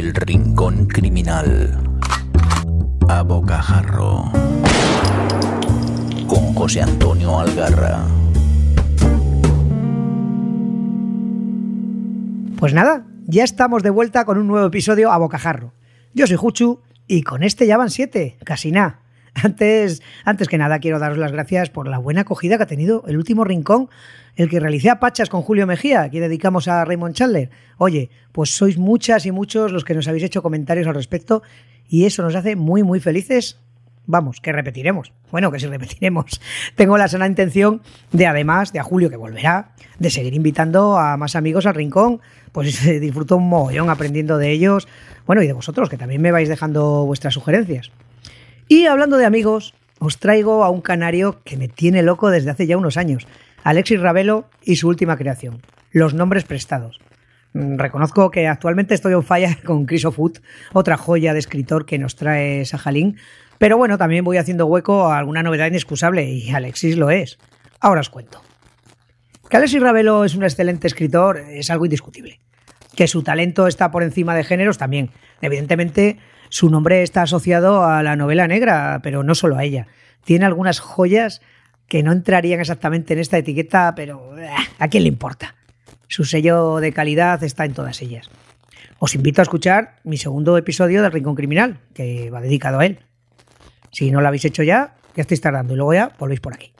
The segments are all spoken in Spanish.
El Rincón Criminal. A Bocajarro. Con José Antonio Algarra. Pues nada, ya estamos de vuelta con un nuevo episodio a Bocajarro. Yo soy Juchu y con este ya van siete, casi nada. Antes, antes que nada quiero daros las gracias por la buena acogida que ha tenido el último rincón, el que realicé a Pachas con Julio Mejía, que dedicamos a Raymond Chandler. Oye, pues sois muchas y muchos los que nos habéis hecho comentarios al respecto y eso nos hace muy muy felices. Vamos, que repetiremos. Bueno, que sí repetiremos. Tengo la sana intención de, además de a Julio, que volverá, de seguir invitando a más amigos al rincón. Pues disfruto un mogollón aprendiendo de ellos. Bueno, y de vosotros, que también me vais dejando vuestras sugerencias. Y hablando de amigos, os traigo a un canario que me tiene loco desde hace ya unos años, Alexis Ravelo y su última creación, Los Nombres Prestados. Mm, Reconozco que actualmente estoy on fire con Chris O'Foot, otra joya de escritor que nos trae Sajalín, pero bueno, también voy haciendo hueco a alguna novedad inexcusable y Alexis lo es. Ahora os cuento. Que Alexis Ravelo es un excelente escritor es algo indiscutible. Que su talento está por encima de géneros también. Evidentemente, su nombre está asociado a la novela negra, pero no solo a ella. Tiene algunas joyas que no entrarían exactamente en esta etiqueta, pero eh, ¿a quién le importa? Su sello de calidad está en todas ellas. Os invito a escuchar mi segundo episodio del Rincón Criminal, que va dedicado a él. Si no lo habéis hecho ya, ya estáis tardando y luego ya volvéis por aquí.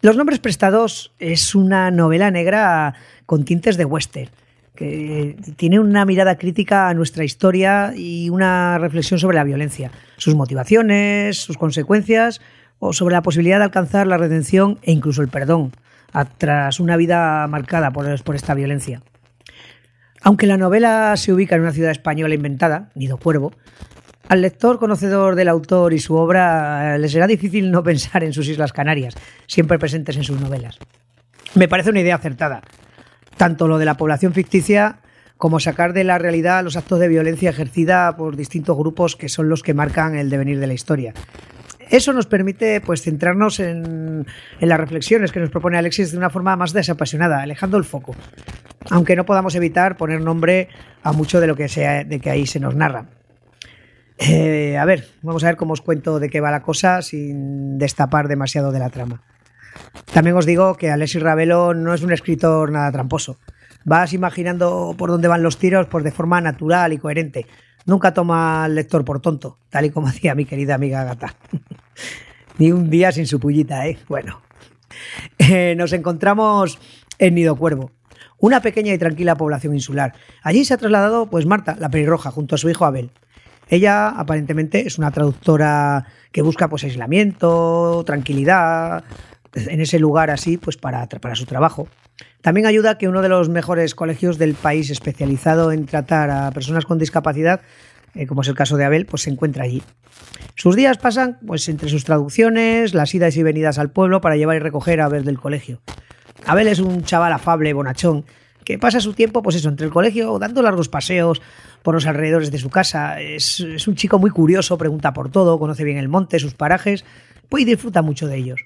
Los nombres prestados es una novela negra con tintes de western que tiene una mirada crítica a nuestra historia y una reflexión sobre la violencia, sus motivaciones, sus consecuencias o sobre la posibilidad de alcanzar la redención e incluso el perdón tras una vida marcada por, por esta violencia. Aunque la novela se ubica en una ciudad española inventada, Nido Cuervo, al lector conocedor del autor y su obra le será difícil no pensar en sus Islas Canarias, siempre presentes en sus novelas. Me parece una idea acertada, tanto lo de la población ficticia como sacar de la realidad los actos de violencia ejercida por distintos grupos que son los que marcan el devenir de la historia. Eso nos permite pues centrarnos en, las reflexiones que nos propone Alexis de una forma más desapasionada, alejando el foco, aunque no podamos evitar poner nombre a mucho de lo que, sea, de que ahí se nos narra. Eh, a ver, vamos a ver cómo os cuento de qué va la cosa sin destapar demasiado de la trama. También os digo que Alexis Ravelo no es un escritor nada tramposo. Vas imaginando por dónde van los tiros pues de forma natural y coherente. Nunca toma al lector por tonto, tal y como hacía mi querida amiga Gata. Ni un día sin su pullita, ¿eh? Bueno. Eh, nos encontramos en Nido Cuervo, una pequeña y tranquila población insular. Allí se ha trasladado pues Marta, la pelirroja, junto a su hijo Abel. Ella aparentemente es una traductora que busca pues aislamiento, tranquilidad, en ese lugar así, pues para, para su trabajo. También ayuda que uno de los mejores colegios del país especializado en tratar a personas con discapacidad, eh, como es el caso de Abel, pues se encuentra allí. Sus días pasan pues entre sus traducciones, las idas y venidas al pueblo para llevar y recoger a Abel del colegio. Abel es un chaval afable, bonachón, que pasa su tiempo, pues eso, entre el colegio, dando largos paseos por los alrededores de su casa. Es, es un chico muy curioso, pregunta por todo, conoce bien el monte, sus parajes, pues y disfruta mucho de ellos.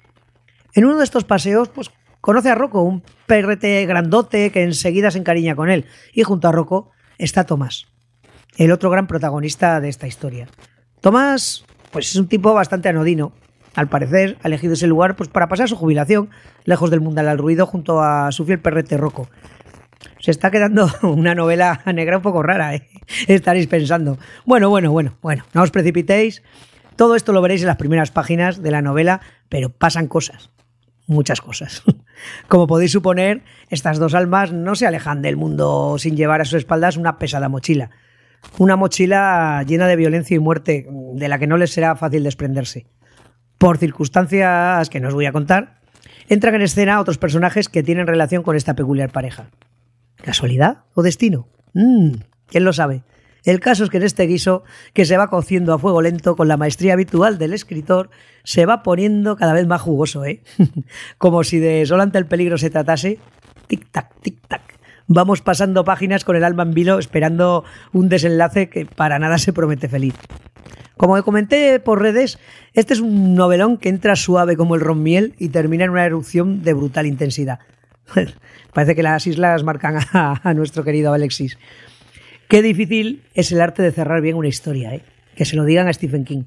En uno de estos paseos, pues conoce a Rocco, un perrete grandote que enseguida se encariña con él. Y junto a Rocco está Tomás, el otro gran protagonista de esta historia. Tomás, pues es un tipo bastante anodino. Al parecer, ha elegido ese lugar pues, para pasar su jubilación, lejos del mundo al ruido, junto a su fiel perrete Rocco. Se está quedando una novela negra un poco rara, ¿eh? estaréis pensando. Bueno, bueno, bueno, bueno, no os precipitéis. Todo esto lo veréis en las primeras páginas de la novela, pero pasan cosas muchas cosas. Como podéis suponer, estas dos almas no se alejan del mundo sin llevar a sus espaldas una pesada mochila. Una mochila llena de violencia y muerte, de la que no les será fácil desprenderse. Por circunstancias que no os voy a contar, entran en escena otros personajes que tienen relación con esta peculiar pareja. ¿Casualidad o destino? Mm, ¿Quién lo sabe? El caso es que en este guiso, que se va cociendo a fuego lento con la maestría habitual del escritor, se va poniendo cada vez más jugoso, ¿eh? Como si de Sol ante el peligro se tratase. Tic-tac, tic-tac. Vamos pasando páginas con el alma en vilo esperando un desenlace que para nada se promete feliz. Como comenté por redes, este es un novelón que entra suave como el ron miel y termina en una erupción de brutal intensidad. Parece que las islas marcan a nuestro querido Alexis. Qué difícil es el arte de cerrar bien una historia, ¿eh? Que se lo digan a Stephen King.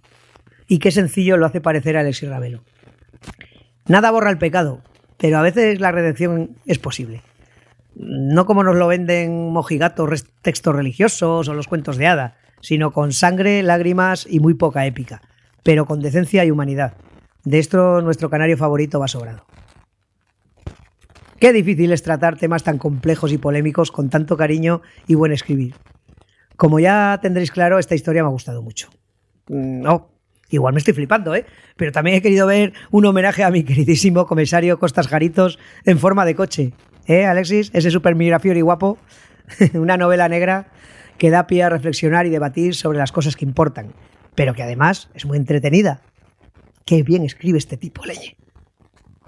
Y qué sencillo lo hace parecer a Alexis Ravelo. Nada borra el pecado, pero a veces la redención es posible. No como nos lo venden mojigatos, textos religiosos o los cuentos de hada, sino con sangre, lágrimas y muy poca épica, pero con decencia y humanidad. De esto nuestro canario favorito va sobrado. Qué difícil es tratar temas tan complejos y polémicos con tanto cariño y buen escribir. Como ya tendréis claro, esta historia me ha gustado mucho. Mm, no, igual me estoy flipando, ¿eh? Pero también he querido ver un homenaje a mi queridísimo comisario Costas Jaritos en forma de coche. ¿Eh, Alexis? Ese super y guapo. Una novela negra que da pie a reflexionar y debatir sobre las cosas que importan, pero que además es muy entretenida. Qué bien escribe este tipo, Leñe.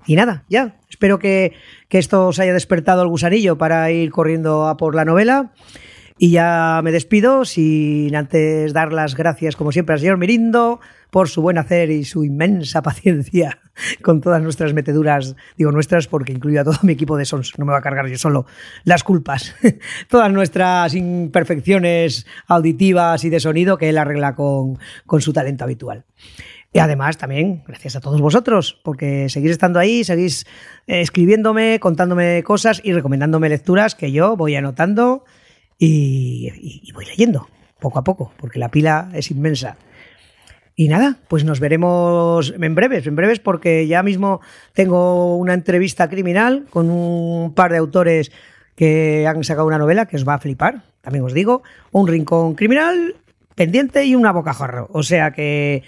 Y nada, ya. Espero que, que esto os haya despertado el gusanillo para ir corriendo a por la novela. Y ya me despido sin antes dar las gracias, como siempre, al señor Mirindo por su buen hacer y su inmensa paciencia con todas nuestras meteduras, digo nuestras porque incluyo a todo mi equipo de Sons, no me va a cargar yo solo las culpas, todas nuestras imperfecciones auditivas y de sonido que él arregla con, con su talento habitual. Y además también gracias a todos vosotros, porque seguís estando ahí, seguís eh, escribiéndome, contándome cosas y recomendándome lecturas que yo voy anotando y, voy leyendo poco a poco, porque la pila es inmensa. Y nada, pues nos veremos en breves, en breves porque ya mismo tengo una entrevista criminal con un par de autores que han sacado una novela que os va a flipar, también os digo, un rincón criminal pendiente y una bocajarro. O sea que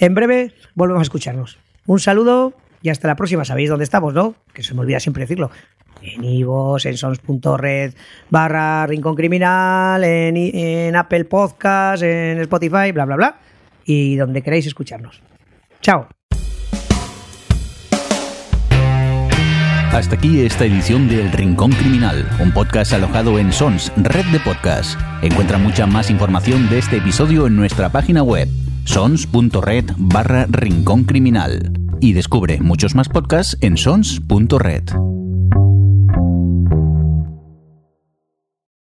en breve volvemos a escucharnos. Un saludo y hasta la próxima. Sabéis dónde estamos, ¿no? Que se me olvida siempre decirlo en Ivos, en sons.red barra Rincón Criminal, en, en Apple Podcast, en Spotify, bla, bla, bla, y donde queráis escucharnos. Chao. Hasta aquí esta edición de El Rincón Criminal, un podcast alojado en Sons, red de podcast. Encuentra mucha más información de este episodio en nuestra página web, sons.red barra Rincón Criminal. Y descubre muchos más podcasts en sons.red.